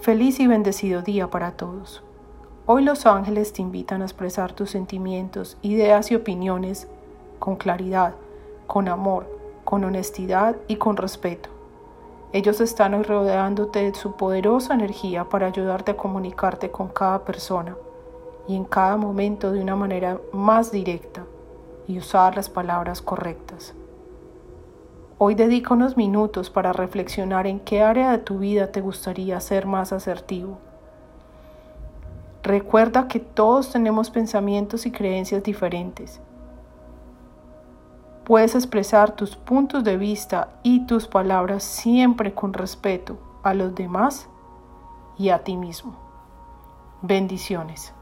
Feliz y bendecido día para todos. Hoy los ángeles te invitan a expresar tus sentimientos, ideas y opiniones con claridad, con amor, con honestidad y con respeto. Ellos están rodeándote de su poderosa energía para ayudarte a comunicarte con cada persona y en cada momento de una manera más directa y usar las palabras correctas. Hoy dedica unos minutos para reflexionar en qué área de tu vida te gustaría ser más asertivo. Recuerda que todos tenemos pensamientos y creencias diferentes. Puedes expresar tus puntos de vista y tus palabras siempre con respeto a los demás y a ti mismo. Bendiciones.